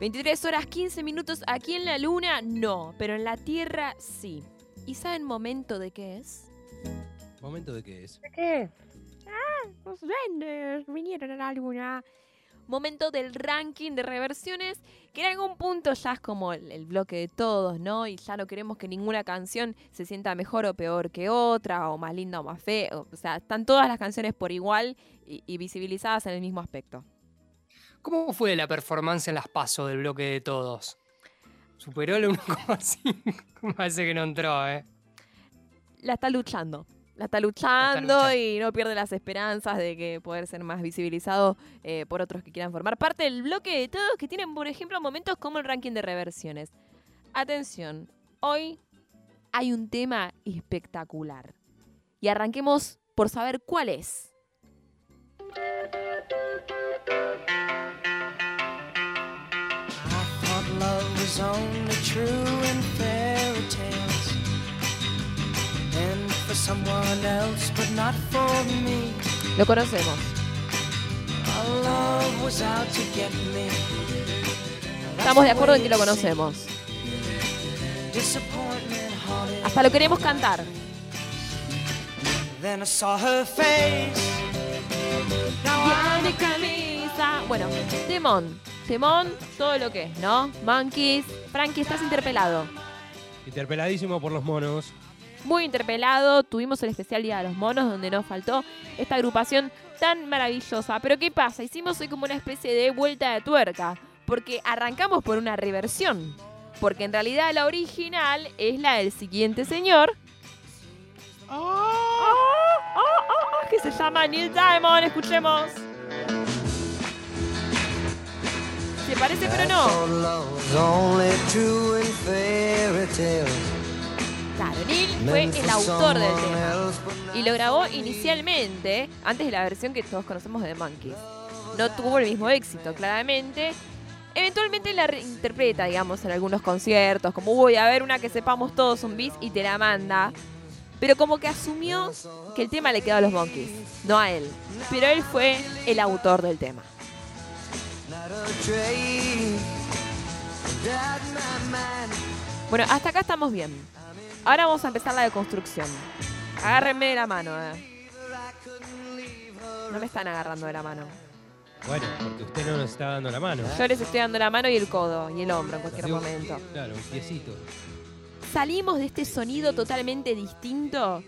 23 horas 15 minutos aquí en la luna, no, pero en la Tierra sí. ¿Y saben momento de qué es? ¿Momento de qué es? ¿De qué? Ah, los duendes vinieron a la luna. Momento del ranking de reversiones, que en algún punto ya es como el, el bloque de todos, ¿no? Y ya no queremos que ninguna canción se sienta mejor o peor que otra, o más linda o más fea. O sea, están todas las canciones por igual y, y visibilizadas en el mismo aspecto. ¿Cómo fue la performance en las pasos del bloque de todos? Superó el 1,5. Parece que no entró, ¿eh? La está luchando. La está luchando luchando. y no pierde las esperanzas de que poder ser más visibilizado eh, por otros que quieran formar parte del bloque de todos que tienen, por ejemplo, momentos como el ranking de reversiones. Atención, hoy hay un tema espectacular. Y arranquemos por saber cuál es. Was only true in fairy tales. And for someone else, but not for me. Lo conocemos. Estamos de acuerdo en que lo conocemos. Hasta lo queremos cantar. Then I saw her face. Now I'm de camisa. Bueno, Temón. Temón, todo lo que es, ¿no? Monkeys. Frankie, estás interpelado. Interpeladísimo por los monos. Muy interpelado. Tuvimos el especial Día de los Monos, donde nos faltó esta agrupación tan maravillosa. Pero ¿qué pasa? Hicimos hoy como una especie de vuelta de tuerca. Porque arrancamos por una reversión. Porque en realidad la original es la del siguiente señor. Ah, ah, ah, que se llama Neil Diamond. Escuchemos. Se parece, pero no. Claro, Neil fue el autor del tema. Y lo grabó inicialmente, antes de la versión que todos conocemos de The Monkeys. No tuvo el mismo éxito, claramente. Eventualmente la reinterpreta, digamos, en algunos conciertos, como voy a ver una que sepamos todos un bis y te la manda. Pero como que asumió que el tema le quedó a los Monkeys, no a él. Pero él fue el autor del tema. Bueno, hasta acá estamos bien. Ahora vamos a empezar la deconstrucción. Agárrenme de la mano, eh. No me están agarrando de la mano. Bueno, porque usted no nos está dando la mano. Yo les estoy dando la mano y el codo y el hombro en cualquier momento. Claro, un piecito. Salimos de este sonido totalmente distinto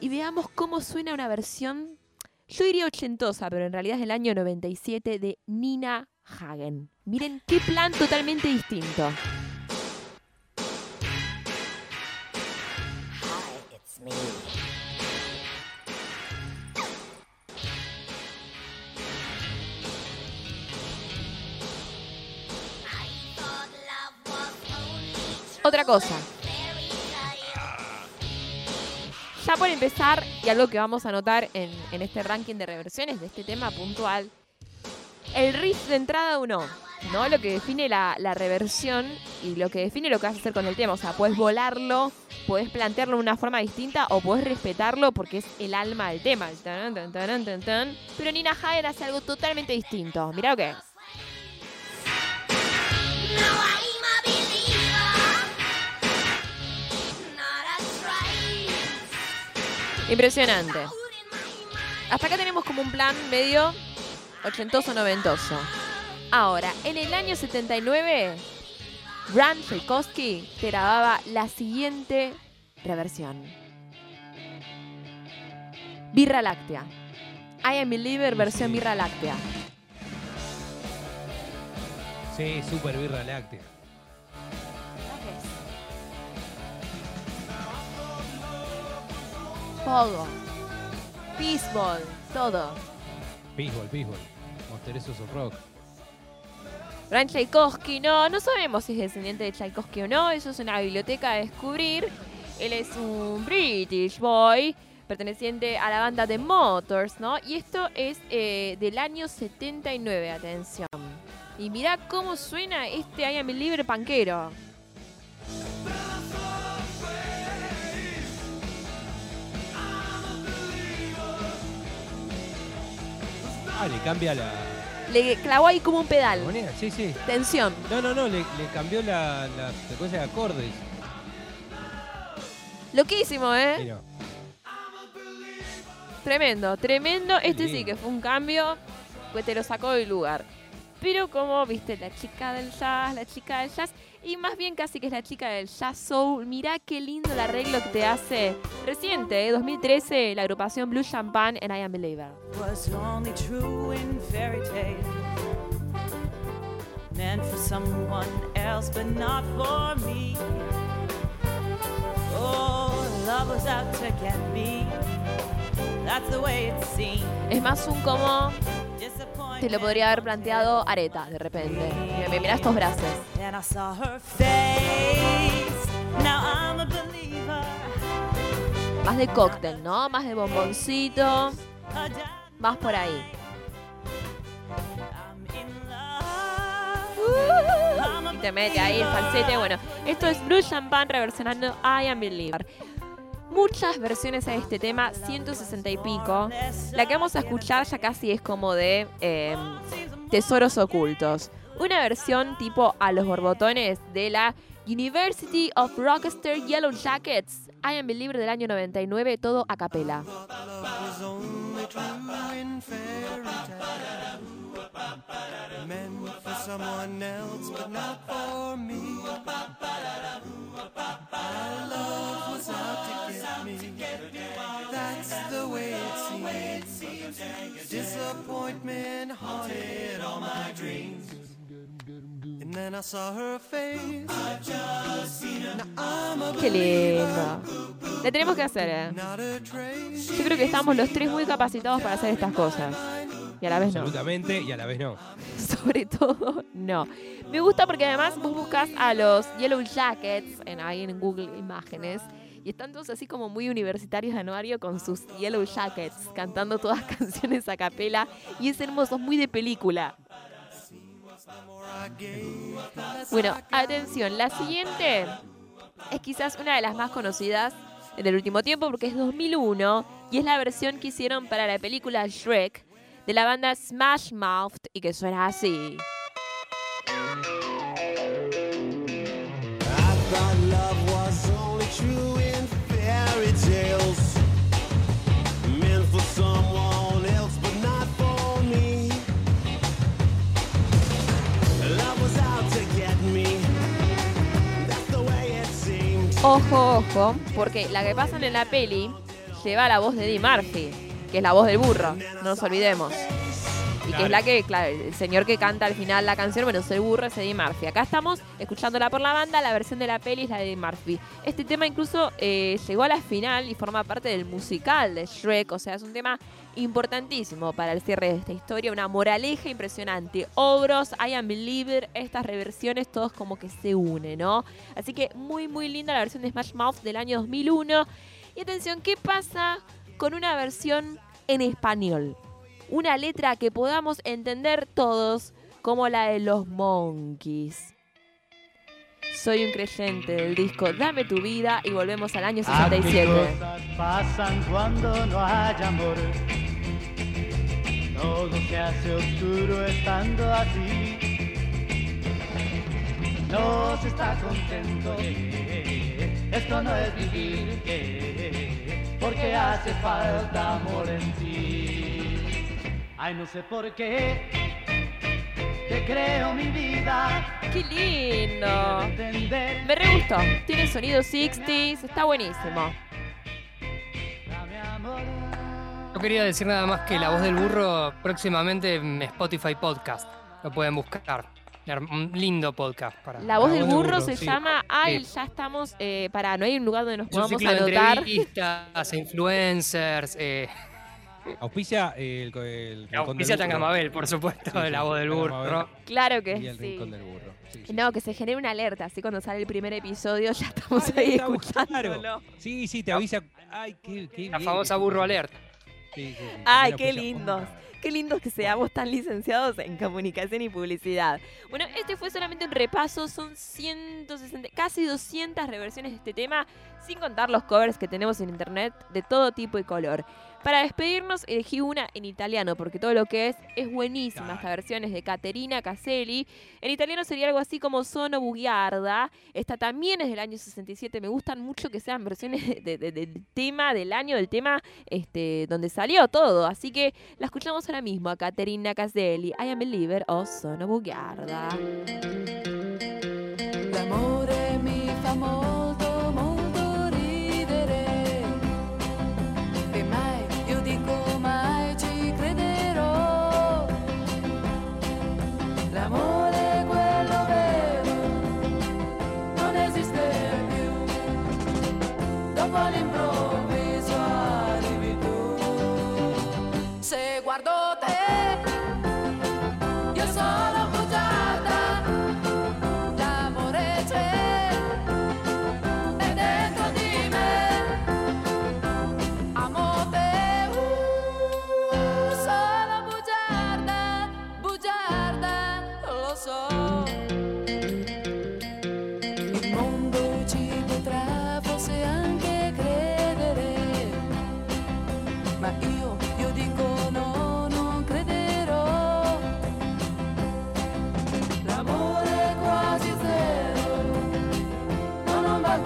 y veamos cómo suena una versión, yo diría ochentosa, pero en realidad es del año 97 de Nina Hagen. Miren qué plan totalmente distinto. Hi, it's me. Otra cosa. Ya por empezar, y algo que vamos a notar en, en este ranking de reversiones de este tema puntual, el riff de entrada uno, ¿no? Lo que define la, reversión y lo que define lo que vas a hacer con el tema. O sea, puedes volarlo, puedes plantearlo de una forma distinta o puedes respetarlo porque es el alma del tema. Pero Nina Hagen hace algo totalmente distinto. Mirá lo que es. Impresionante. Hasta acá tenemos como un plan medio ochentoso, noventoso. Ahora, en el año 79, Brand Tchaikovsky te grababa la siguiente reversión. Birra láctea. I Am Believer versión birra láctea. Sí, super birra láctea. Pogo. Peaceball. Todo. Béisbol, béisbol. Monteresos of Rock. Brand Tchaikovsky, no, no sabemos si es descendiente de Tchaikovsky o no, eso es una biblioteca a descubrir. Él es un British boy, perteneciente a la banda The Motors, ¿no? Y esto es eh, del año 79, atención. Y mirá cómo suena este I Am Believer panquero. Ah, le cambia la, Le clavó ahí como un pedal. Sí, sí. Tensión. No, no, no, le, le cambió la, la secuencia de acordes. Loquísimo, ¿eh? Mira, Tremendo, tremendo. Este sí que fue un cambio, pues te lo sacó del lugar. Pero como, viste, la chica del jazz, la chica del jazz, y más bien casi que es la chica del jazz soul. Mirá qué lindo el arreglo que te hace reciente, ¿eh? 2013, la agrupación Blue Champagne en I Am Believer. was only true in fairy tales. Meant for someone else, but not for me. Oh, love was out to get me. That's the way it seemed. Es más un como. Te lo podría haber planteado Areta de repente. Mira, mirá estos brazos. Más de cóctel, ¿no? Más de bomboncito, más por ahí. Y te mete ahí el falsete. Bueno, esto es Blue Champagne reversionando I Am Believer. Muchas versiones a este tema, 160 y pico. La que vamos a escuchar ya casi es como de eh, tesoros ocultos. Una versión tipo a los borbotones de la University of Rochester Yellow Jackets. I Am Believer del año 99, todo a capela. Meant for someone else, but not for me. My love was out to get me. That's the way it seems. Disappointment haunted all my dreams. And then I saw her face. Qué lindo. Le tenemos que hacer, ¿eh? Yo creo que estamos los tres muy capacitados para hacer estas cosas. Y a la vez no. absolutamente y a la vez no. sobre todo no. Me gusta porque además vos buscas a los Yellow Jackets en, ahí en Google Imágenes y están todos así como muy universitarios de anuario con sus Yellow Jackets cantando todas canciones a capela y es hermoso, es muy de película. Bueno, atención, la siguiente es quizás una de las más conocidas en el último tiempo porque es 2001 y es la versión que hicieron para la película Shrek de la banda Smash Mouth y que suena así. Ojo, ojo, porque la que pasan en la peli lleva la voz de Eddie Murphy, que es la voz del burro, no nos olvidemos. Y que es la que, claro, el señor que canta al final la canción, bueno, es el burro, es Eddie Murphy. Acá estamos escuchándola por la banda, la versión de la peli es la de Eddie Murphy. Este tema incluso eh, llegó a la final y forma parte del musical de Shrek, o sea, es un tema importantísimo para el cierre de esta historia, una moraleja impresionante. Ogros, I Am Believer, estas reversiones, todos como que se unen, ¿no? Así que muy, muy linda la versión de Smash Mouth del año 2001. Y atención, ¿qué pasa con una versión en español? Una letra que podamos entender todos, como la de los Monkeys. Soy un creyente del disco Dame tu vida y volvemos al año Ah, qué 67. cosas pasan cuando no hay amor. Todo se hace oscuro estando así. No se está contento. Esto no es vivir. Hace falta amor en ti. Ay, no sé por qué. Te creo mi vida. ¡Qué lindo! Me re gustó. Tiene sonido 60s, está buenísimo. Yo quería decir nada más que La Voz del Burro próximamente en Spotify Podcast. Lo pueden buscar. Un lindo podcast para... La voz La del voz del burro burro, se sí. llama. Ay, Sí. ya estamos. eh, para, no hay un lugar donde nos podamos anotar. entrevistas, influencers, eh, Auspicia el, el Rincón auspicia. Tangamabel, por supuesto, Sí, de La Voz del Burro. Tangamabel. Claro que Y el sí. Rincón del Burro. Sí, sí. No, que se genere una alerta, así cuando sale el primer episodio ya estamos ahí escuchándolo. claro. Sí, Sí, te avisa. Ay, qué, qué La bien. famosa Burro Alert. Sí, sí, sí, Ay, qué lindos. Qué lindo que seamos tan licenciados en comunicación y publicidad. Bueno, este fue solamente un repaso, son 160, casi 200 reversiones de este tema, sin contar los covers que tenemos en internet de todo tipo y color. Para despedirnos elegí una en italiano, porque todo lo que es es buenísima. Esta versión es de Caterina Caselli. En italiano sería algo así como Sono Bugiarda. Esta también es del año 67. Me gustan mucho que sean versiones de- de- del tema, del año del tema este, donde salió todo. Así que la escuchamos ahora mismo a Caterina Caselli. I am a believer o Sono Bugiarda. L'amore mi fa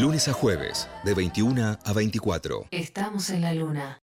Lunes a jueves, de 21 a 24. Estamos en la luna.